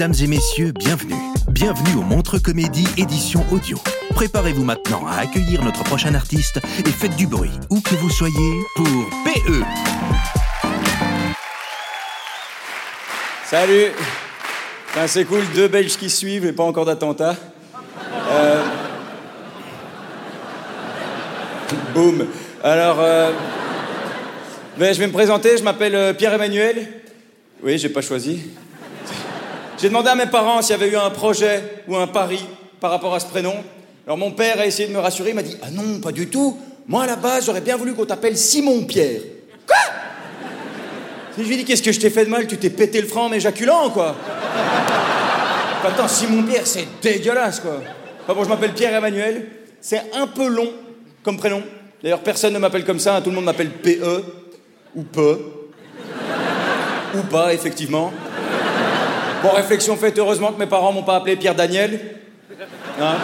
Mesdames et messieurs, bienvenue. Bienvenue au Montre Comédie édition audio. Préparez-vous maintenant à accueillir notre prochain artiste et faites du bruit, où que vous soyez, pour PE. Salut C'est cool, deux Belges qui suivent et pas encore d'attentat. Euh... Boum Alors, euh... ben, je vais me présenter, je m'appelle euh, Pierre-Emmanuel. Oui, j'ai pas choisi. J'ai demandé à mes parents s'il y avait eu un projet ou un pari par rapport à ce prénom. Alors mon père a essayé de me rassurer, il m'a dit Ah non, pas du tout. Moi à la base, j'aurais bien voulu qu'on t'appelle Simon Pierre. Quoi Je lui ai dit Qu'est-ce que je t'ai fait de mal? Tu t'es pété le franc en éjaculant, quoi Attends, Simon Pierre, c'est dégueulasse, quoi. Enfin bon, je m'appelle Pierre Emmanuel. C'est un peu long comme prénom. D'ailleurs, personne ne m'appelle comme ça, hein. tout le monde m'appelle PE ou PE. Ou pas, effectivement. Bon, réflexion faite, heureusement que mes parents m'ont pas appelé Pierre Daniel. Hein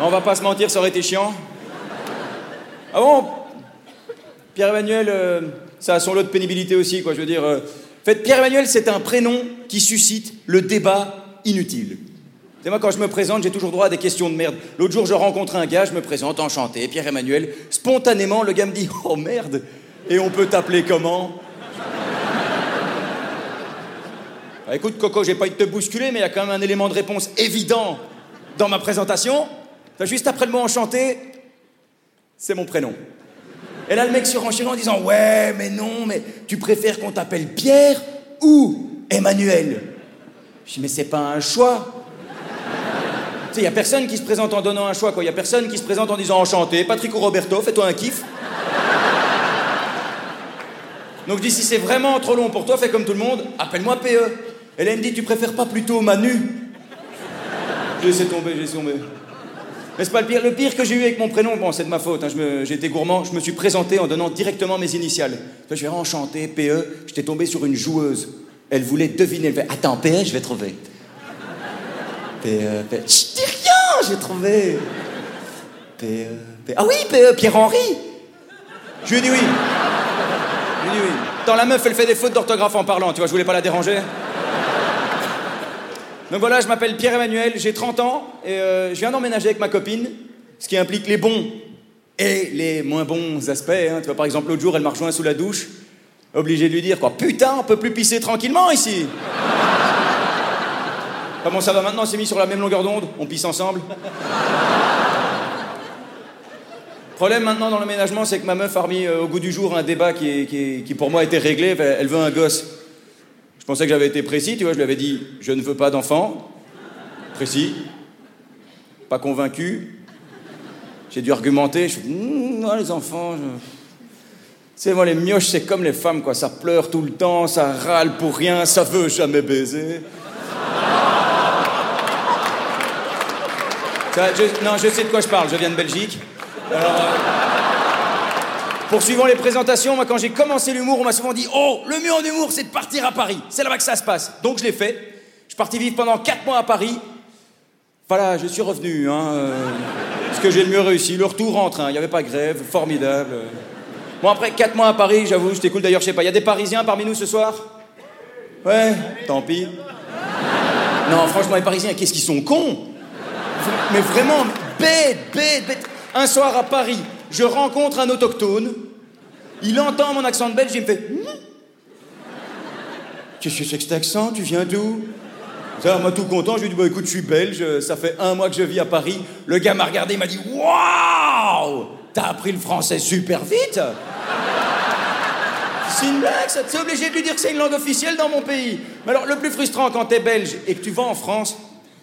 On va pas se mentir, ça aurait été chiant. Ah bon Pierre-Emmanuel, euh, ça a son lot de pénibilité aussi, quoi. Je veux dire. euh, En fait, Pierre-Emmanuel, c'est un prénom qui suscite le débat inutile. C'est moi, quand je me présente, j'ai toujours droit à des questions de merde. L'autre jour, je rencontre un gars, je me présente, enchanté, Pierre-Emmanuel. Spontanément, le gars me dit Oh merde Et on peut t'appeler comment? Bah, écoute, Coco, j'ai pas envie de te bousculer, mais il y a quand même un élément de réponse évident dans ma présentation. Juste après le mot enchanté, c'est mon prénom. Et là, le mec surenchérit en disant Ouais, mais non, mais tu préfères qu'on t'appelle Pierre ou Emmanuel? Je dis Mais c'est pas un choix. Tu sais, il y a personne qui se présente en donnant un choix, quoi. Il y a personne qui se présente en disant Enchanté, Patrick ou Roberto, fais-toi un kiff. Donc je dis, si c'est vraiment trop long pour toi, fais comme tout le monde, appelle-moi PE. Me dit, tu préfères pas plutôt Manu? J'ai laissé tomber, j'ai laissé tomber. Mais c'est pas le pire? Le pire que j'ai eu avec mon prénom, bon, c'est de ma faute, hein, je j'ai gourmand, je me suis présenté en donnant directement mes initiales. Je vais enchanté, PE, j'étais tombé sur une joueuse. Elle voulait deviner. Elle fait, attends, PE, je vais trouver. PE, PE. Chut, dis rien, j'ai trouvé. PE, PE. Ah oui, PE, Pierre-Henri Je lui ai oui. Je lui ai oui. Attends, la meuf, elle fait des fautes d'orthographe en parlant, tu vois, je voulais pas la déranger. Donc voilà, je m'appelle Pierre-Emmanuel, j'ai 30 ans et euh, je viens d'emménager avec ma copine, ce qui implique les bons et les moins bons aspects. hein. Tu vois, par exemple, l'autre jour, elle m'a rejoint sous la douche, obligé de lui dire quoi, putain, on peut plus pisser tranquillement ici. Comment ça va maintenant On s'est mis sur la même longueur d'onde, on pisse ensemble. Problème maintenant dans l'aménagement, c'est que ma meuf a remis euh, au goût du jour un débat qui, qui qui, pour moi était réglé. Elle veut un gosse. Je pensais que j'avais été précis, tu vois. Je lui avais dit je ne veux pas d'enfant. Précis. Pas convaincu. J'ai dû argumenter. Je suis Hum, les enfants. moi, les mioches, c'est comme les femmes, quoi. Ça pleure tout le temps, ça râle pour rien, ça veut jamais baiser. Non, je sais de quoi je parle, je viens de Belgique. Alors, euh, poursuivant les présentations, moi, quand j'ai commencé l'humour, on m'a souvent dit Oh, le mieux en humour, c'est de partir à Paris. C'est là-bas que ça se passe. Donc, je l'ai fait. Je suis parti vivre pendant 4 mois à Paris. Voilà, je suis revenu. Hein, euh, ce que j'ai le mieux réussi. Le retour en train, il n'y avait pas grève, formidable. Bon, après 4 mois à Paris, j'avoue, c'était cool. D'ailleurs, je sais pas, il y a des Parisiens parmi nous ce soir? Ouais, tant pis. Non, franchement, les Parisiens, qu'est-ce qu'ils sont cons? Mais vraiment, bête, bête, bête. Un soir à Paris, je rencontre un autochtone, il entend mon accent de belge, il me fait hmm Qu'est-ce que c'est que cet accent? Tu viens d'où? Ça, moi tout content, je lui dis bah écoute, je suis belge, ça fait un mois que je vis à Paris. Le gars m'a regardé, il m'a dit Waouh! T'as appris le français super vite! C'est une blague, ça. T'es obligé de lui dire que c'est une langue officielle dans mon pays. Mais alors, le plus frustrant quand t'es belge et que tu vas en France,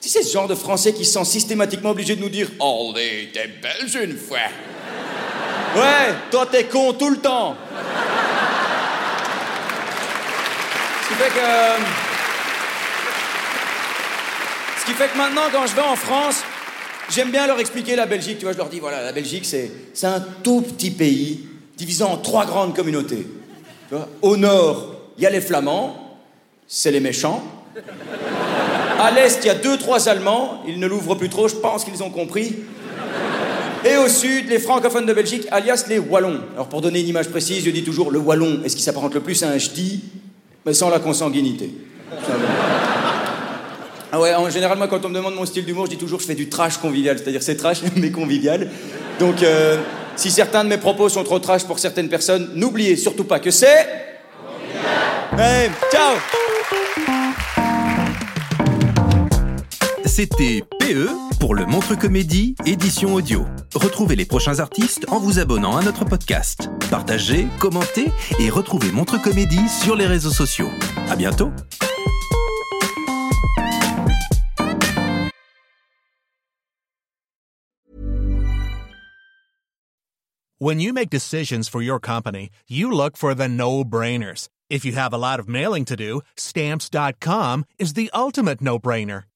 sais, ce genre de français qui se sent systématiquement obligé de nous dire Allez, t'es belge une fois. Ouais, toi t'es con tout le temps. Ce qui fait que. Ce qui fait que maintenant, quand je vais en France, j'aime bien leur expliquer la Belgique. Tu vois, je leur dis voilà, la Belgique, c'est, un tout petit pays divisé en trois grandes communautés. Au nord, il y a les Flamands, c'est les méchants. À l'est, il y a deux, trois Allemands, ils ne l'ouvrent plus trop, je pense qu'ils ont compris. Et au sud, les francophones de Belgique, alias les Wallons. Alors pour donner une image précise, je dis toujours le Wallon est ce qui s'apparente le plus à un ch'ti, mais sans la consanguinité. Ah ouais, en général, moi, quand on me demande mon style d'humour, je dis toujours je fais du trash convivial, c'est-à-dire c'est trash, mais convivial. Donc, euh, si certains de mes propos sont trop trash pour certaines personnes, n'oubliez surtout pas que c'est... Hey, ciao C'était PE pour le Montre Comédie, édition audio. Retrouvez les prochains artistes en vous abonnant à notre podcast. Partagez, commentez et retrouvez Montre Comédie sur les réseaux sociaux. À bientôt! When you make decisions for your company, you look for the no-brainers. If you have a lot of mailing to do, stamps.com is the ultimate no-brainer.